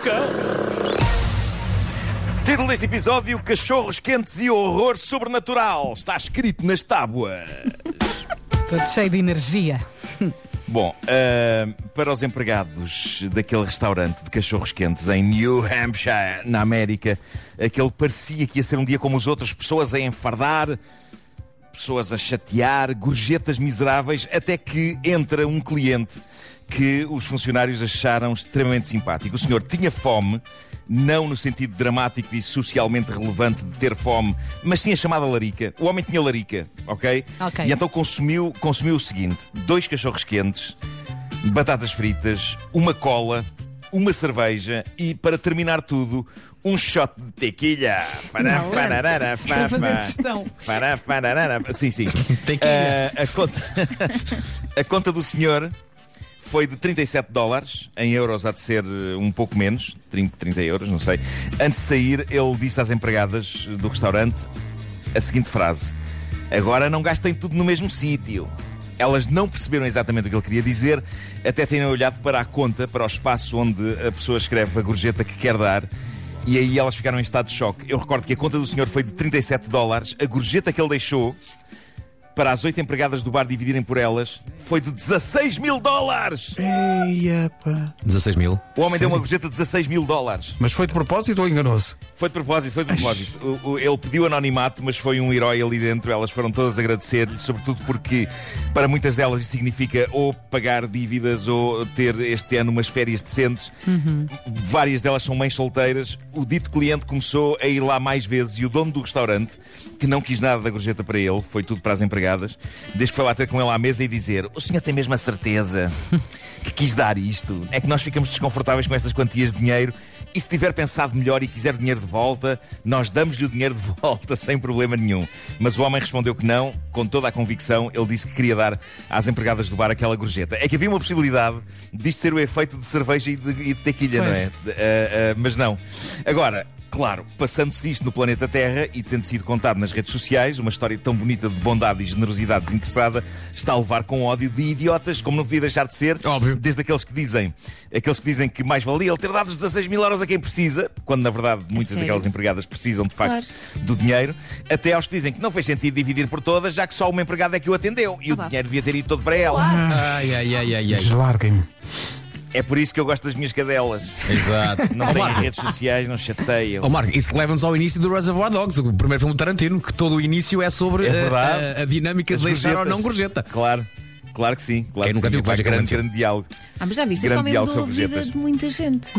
boca! Título deste episódio: Cachorros quentes e horror sobrenatural. Está escrito nas tábuas. Todo cheio de energia. Bom, uh, para os empregados daquele restaurante de cachorros quentes em New Hampshire, na América, aquele parecia que ia ser um dia como os outros: pessoas a enfardar, pessoas a chatear, gorjetas miseráveis, até que entra um cliente que os funcionários acharam extremamente simpático. O senhor tinha fome, não no sentido dramático e socialmente relevante de ter fome, mas sim a chamada larica. O homem tinha larica, ok? Ok. E então consumiu, consumiu o seguinte: dois cachorros quentes, batatas fritas, uma cola, uma cerveja e, para terminar tudo, um shot de tequila. Não, pararara, fazer pararara. Sim, sim. Tequila. Ah, a, conta, a conta do senhor foi de 37 dólares, em euros há de ser eh, um pouco menos, 30, 30 euros, não sei. Antes de sair, ele disse às empregadas do restaurante a seguinte frase: Agora não gastem tudo no mesmo sítio. Elas não perceberam exatamente o que ele queria dizer, até terem olhado para a conta, para o espaço onde a pessoa escreve a gorjeta que quer dar. E aí elas ficaram em estado de choque. Eu recordo que a conta do senhor foi de 37 dólares. A gorjeta que ele deixou para as oito empregadas do bar dividirem por elas foi de 16 mil dólares! Eia, pá. 16 mil. O homem deu Sério? uma gorjeta de 16 mil dólares. Mas foi de propósito ou enganou-se? Foi de propósito, foi de propósito. O- o- ele pediu anonimato, mas foi um herói ali dentro. Elas foram todas agradecer-lhe, sobretudo porque para muitas delas isso significa ou pagar dívidas ou ter este ano umas férias decentes. Várias delas são mães solteiras. O dito cliente começou a ir lá mais vezes e o dono do restaurante, que não quis nada da gorjeta para ele, foi tudo para as empregadas, desde que foi lá ter com ele à mesa e dizer: O senhor tem mesmo a certeza que quis dar isto? É que nós ficamos desconfortáveis com estas quantias de dinheiro. E se tiver pensado melhor e quiser dinheiro de volta, nós damos-lhe o dinheiro de volta sem problema nenhum. Mas o homem respondeu que não, com toda a convicção. Ele disse que queria dar às empregadas do bar aquela gorjeta. É que havia uma possibilidade disto ser o efeito de cerveja e de, e de tequilha, não é? Pois. Ah, ah, mas não. Agora. Claro, passando-se isto no planeta Terra e tendo sido contado nas redes sociais, uma história tão bonita de bondade e generosidade desinteressada está a levar com ódio de idiotas, como não podia deixar de ser, Óbvio. desde aqueles que dizem, aqueles que dizem que mais valia ele ter dado os 16 mil euros a quem precisa, quando na verdade muitas sério? daquelas empregadas precisam de facto Claro. do dinheiro, até aos que dizem que não fez sentido dividir por todas, já que só uma empregada é que o atendeu e Ah, o dinheiro devia ter ido todo para ela. Ai, ai, ai, ai, ai. Deslarguem-me. É por isso que eu gosto das minhas cadelas. Exato. Não têm Marco, redes sociais, não chateiam. ó, Marco, isso leva-nos ao início do Reservoir Dogs, o primeiro filme de Tarantino, que todo o início é sobre É a- verdade. a, a dinâmica As de deixar ou não gorjeta. Claro, claro que sim. Claro Quem que nunca sim. viu, que grande, Tarantino. grande diálogo. Ah, mas já viste, homem diálogo mudou a vida de muita gente.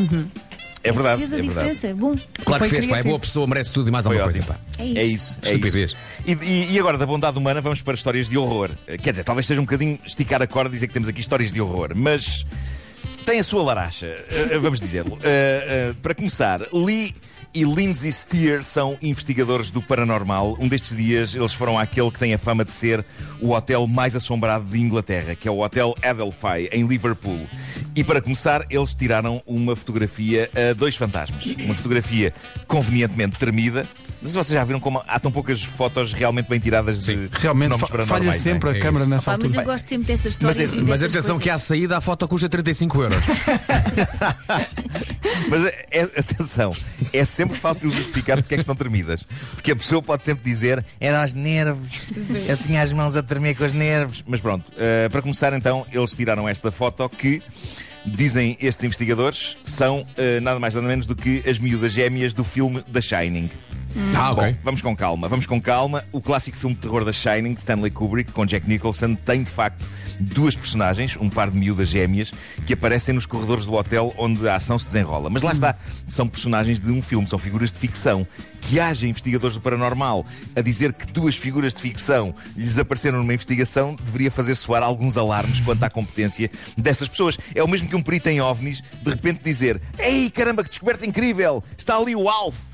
É verdade. Fez a é verdade. diferença. Bom, Claro que fez, pá, é boa pessoa, merece tudo e mais Foi alguma ótimo. coisa, pá. é isso. É isso. É Estupidez. isso. E, e- e agora, da bondade humana, vamos para histórias de horror. Eh, Quer dizer, talvez seja um bocadinho esticar a corda e dizer que temos aqui histórias de horror, mas tem a sua laracha, eh, vamos dizê-lo. Eh, eh, para começar, Lee e Lindsay Steer são investigadores do paranormal. Um destes dias eles foram àquele que tem a fama de ser o hotel mais assombrado de Inglaterra, que é o Hotel Adelphi, em Liverpool. E para começar, eles tiraram uma fotografia a dois fantasmas. Uma fotografia convenientemente tremida. Não sei se vocês já viram como há tão poucas fotos realmente bem tiradas de Realmente fa- falha é? sempre É a câmara isso. nessa Pá, mas altura. eu gosto sempre dessas histórias. Mas é- Mas atenção que à coisas. saída a foto custa 35 euros. Mas é- é- atenção, é sempre fácil justificar porque é que estão tremidas. Porque a pessoa pode sempre dizer eram os nervos, eu tinha as mãos a tremer com os nervos. Mas pronto, eh, para começar então, eles tiraram esta foto que. Dizem estes investigadores, são eh, nada mais nada menos do que as miúdas gêmeas do filme The Shining. Ah, ok. Bom, vamos com calma, vamos com calma. O clássico filme de terror da Shining, de Stanley Kubrick, com Jack Nicholson, tem de facto duas personagens, um par de miúdas gêmeas, que aparecem nos corredores do hotel onde a ação se desenrola. Mas lá está, são personagens de um filme, são figuras de ficção. Que haja investigadores do paranormal a dizer que duas figuras de ficção lhes apareceram numa investigação deveria fazer soar alguns alarmes quanto à competência dessas pessoas. É o mesmo que um perito em OVNIs de repente dizer: Ei, caramba, que descoberta incrível! Está ali o Alf!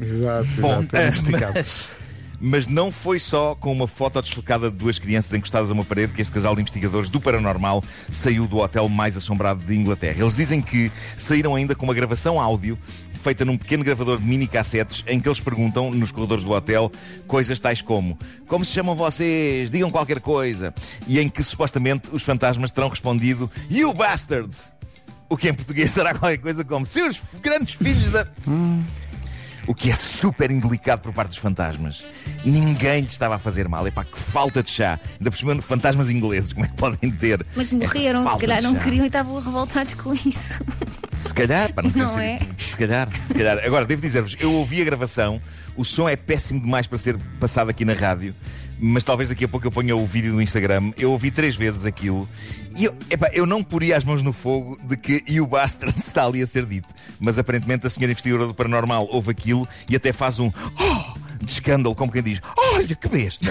Exato, Bom, exato. É mas, mas não foi só com uma foto desfocada de duas crianças encostadas a uma parede que este casal de investigadores do paranormal saiu do hotel mais assombrado de Inglaterra. Eles dizem que saíram ainda com uma gravação áudio feita num pequeno gravador de mini cassetes em que eles perguntam nos corredores do hotel coisas tais como como se chamam vocês? Digam qualquer coisa. E em que supostamente os fantasmas terão respondido You bastards! O que em português será qualquer coisa como seus grandes filhos da. O que é super indelicado por parte dos fantasmas. Ninguém lhe estava a fazer mal. Epá, que falta de chá. Ainda por cima, fantasmas ingleses, como é que podem ter? Mas morreram, se calhar não queriam e estavam revoltados com isso. Se calhar, para não, Não ser- é? Se calhar, se calhar. Agora, devo dizer-vos, eu ouvi a gravação, o som é péssimo demais para ser passado aqui na rádio, mas talvez daqui a pouco eu ponha o vídeo no Instagram. Eu ouvi três vezes aquilo e eu, eu não poria as mãos no fogo de que e o bastard está ali a ser dito. Mas aparentemente a senhora investigadora do paranormal ouve aquilo e até faz um. "Oh!" De escândalo, como quem diz: Olha que besta!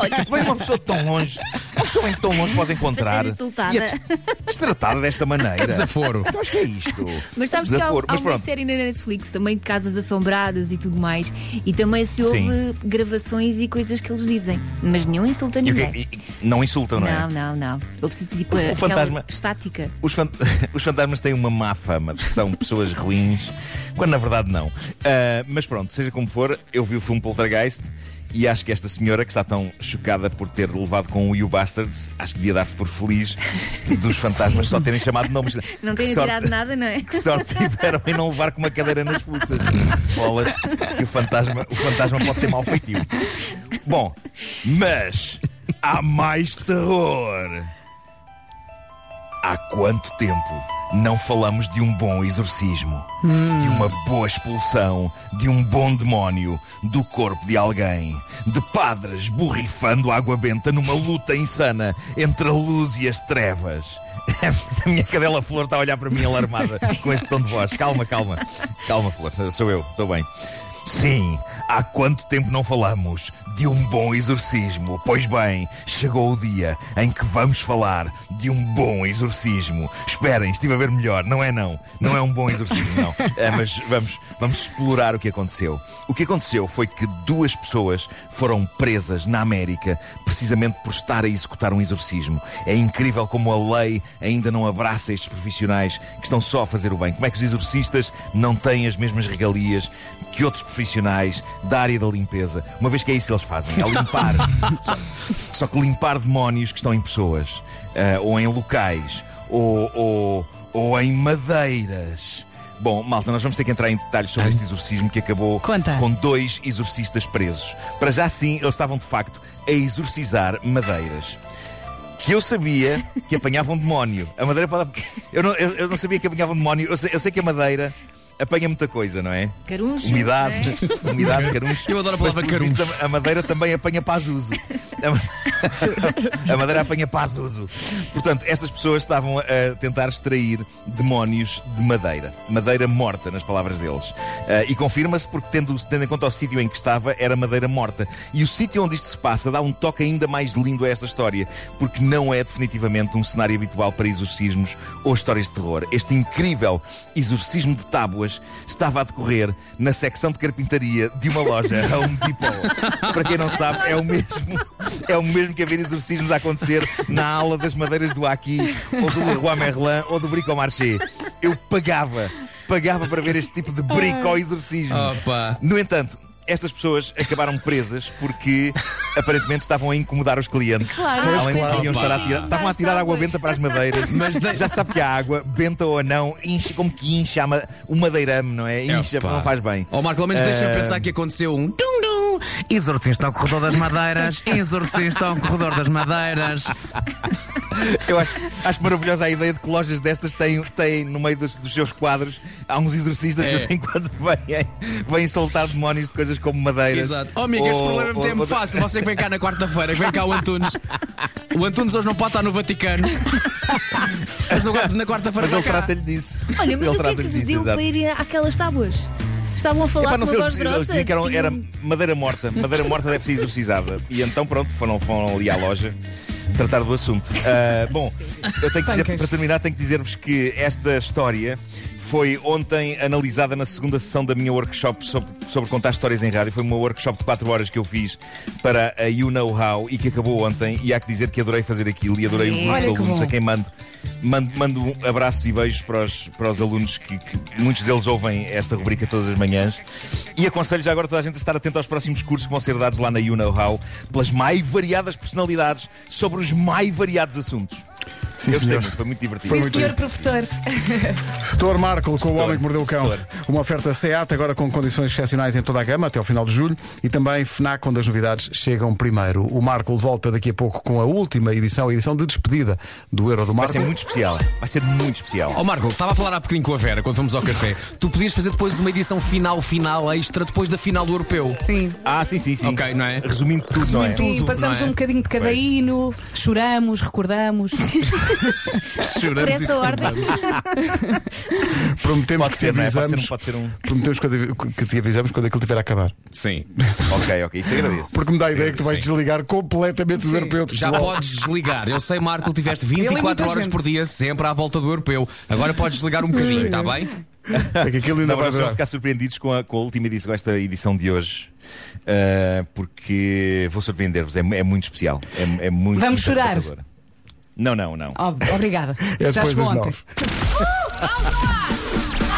Olha, vem uma pessoa de tão longe, uma pessoa em tão longe pode encontrar insultada. e é des- destratada desta maneira. Desaforo. Então acho que é isto. Mas sabes que há, Desaforo. há uma pronto. série na Netflix também de casas assombradas e tudo mais, e também se ouve Sim. gravações e coisas que eles dizem, mas nenhum insulta ninguém. E- e- não insultam, não, é? Não, não, não. Ouve-se tipo O fantasma- estática. Os, fan- os fantasmas têm uma má fama de que são pessoas ruins, quando na verdade não. Ah, mas pronto, seja como for, eu vi o filme Poltergeist e acho que esta senhora que está tão chocada por ter levado com o You Bastards, acho que devia dar-se por feliz dos fantasmas só terem chamado nomes. Não sorte- tirado nada, não é? Que sorte tiveram em não levar com uma cadeira nas pulsas. Bolas, que o fantasma, o fantasma pode ter mau feitio. Bom, mas há mais terror. Há quanto tempo não falamos de um bom exorcismo? De uma boa expulsão de um bom demónio do corpo de alguém? De padres borrifando água benta numa luta insana entre a luz e as trevas? A minha cadela Flor está a olhar para mim alarmada com este tom de voz. Calma, calma. Calma, Flor. Sou eu, estou bem. Sim, há quanto tempo não falamos de um bom exorcismo? Pois bem, chegou o dia em que vamos falar de um bom exorcismo. Esperem, estive a ver melhor. Não é não. Não é um bom exorcismo, não. É, mas vamos, vamos explorar o que aconteceu. O que aconteceu foi que duas pessoas foram presas na América precisamente por estar a executar um exorcismo. É incrível como a lei ainda não abraça estes profissionais que estão só a fazer o bem. Como é que os exorcistas não têm as mesmas regalias que outros profissionais da área da limpeza? Uma vez que é isso que eles fazem, é limpar. só, só que limpar demónios que estão em pessoas, ah, ou em locais, ou, ou, ou em madeiras. Bom, malta, nós vamos ter que entrar em detalhes sobre este exorcismo que acabou Conta. com dois exorcistas presos. Para já sim, eles estavam de facto a exorcizar madeiras. Que eu sabia que apanhavam demónio. A madeira pode. Eu não, eu, eu não sabia que apanhavam demónio. Eu sei, eu sei que a madeira apanha muita coisa, não é? Caruncho. Umidade, é? umidade, caruncho. Eu adoro a palavra caruncho. A, a madeira também apanha pazuzu. A, ma- a madeira apanha pazuzu. Portanto, estas pessoas estavam a tentar extrair demónios de madeira. Madeira morta, nas palavras deles. Ah, e confirma-se porque, tendo, tendo em conta o sítio em que estava, era madeira morta. E o sítio onde isto se passa dá um toque ainda mais lindo a esta história, porque não é definitivamente um cenário habitual para exorcismos ou histórias de terror. Este incrível exorcismo de tábuas estava a decorrer na secção de carpintaria de uma loja Home Depot. Para quem não sabe, é o mesmo, é o mesmo que haver exorcismos a acontecer na ala das madeiras do Aqui, ou do Leroy Merlin, ou do Bricomarché. Eu pagava, pagava para ver este tipo de brico-exorcismo. Opa. No entanto, estas pessoas acabaram presas porque aparentemente estavam a incomodar os clientes. Claro. Além de estar a tirar, estavam a tirar água benta para as madeiras. Mas já sabe que a água, benta ou não, incha como que incha o madeirame, não é? Incha, Opa. não faz bem. Ó Marco, pelo menos deixa-me Ah, pensar que aconteceu um. Exorcista ao corredor das madeiras, exorcista ao corredor das madeiras. Eu acho, acho maravilhosa a ideia de que lojas destas têm, têm no meio dos, dos seus quadros, há uns exorcistas que É. de vez em quando vêm, vêm soltar demónios de coisas como madeiras. Exato. Oh, amigo, este Ou- problema é ou- muito ou- fácil. Você que vem cá na quarta-feira, que vem cá o Antunes. O Antunes hoje não pode estar no Vaticano. Mas no- na quarta-feira Mas ele vai cá. trata-lhe disso. Olha, mas ele o que é que trata-lhe disso, deu exato. para ir àquelas tábuas? Estavam a falar Epá, com não sei, voz eles, eles grossa. diziam que eram- era madeira morta. Madeira morta deve ser exorcizada. E então, pronto, foram, foram ali à loja tratar do assunto. Ah, bom, eu tenho que dizer, Pancas. para terminar, tenho que dizer-vos que esta história foi ontem analisada na segunda sessão da minha workshop sobre, sobre contar histórias em rádio. Foi uma workshop de 4 horas que eu fiz para a You Know How e que acabou ontem. E há que dizer que adorei fazer aquilo e adorei o grupo Olha de que alunos bom. a quem mando. Mando, mando abraços e beijos para os, para os alunos que, que muitos deles ouvem esta rubrica todas as manhãs. E aconselho já agora toda a gente a estar atento aos próximos cursos que vão ser dados lá na You Know How pelas mais variadas personalidades sobre os mais variados assuntos. Sim, Eu gostei senhor. muito, foi muito divertido. Foi Sim, muito senhor professor. Setor Marco com o Setor, Homem que Mordeu o Cão. Setor. Uma oferta SEAT, agora com condições excepcionais em toda a gama, até ao final de julho. E também FNAC, onde as novidades chegam primeiro. O Marco volta daqui a pouco com a última edição, a edição de despedida do Euro do Vai Marco. ser muito especial. Vai ser muito especial. Ó Marco, estava a falar há bocadinho com a Vera quando fomos ao café. Tu podias fazer depois uma edição final, final, extra, depois da final do europeu. Sim. Ah, sim, sim, sim. Ok, não é? Resumindo tudo, não é? Sim, passamos não é? um bocadinho de cada hino, choramos, recordamos. Por Choramos e essa ordem. Prometemos Pode que te ser, não é? Pode ser, um, avisamos. pode ser um. Prometemos que- que te avisamos quando aquilo estiver a acabar. Sim. Ok, ok, isso agradeço. Porque me dá a ideia que tu vais sim. desligar completamente os europeus Já podes desligar. Eu sei, Marco, tu tiveste Ele 24 imita a horas gente. por dia sempre à volta do europeu. Agora podes desligar um bocadinho, está bem? É que aquilo ainda Não, vai mas vocês vão durar. ficar surpreendidos com a, com a última edição, com esta edição de hoje. Uh, porque vou surpreender-vos, é, é muito especial. É, é muito Vamos muito chorar? Não, não, não. Ob- Obrigada. É Já depois chegou das ontem. nove.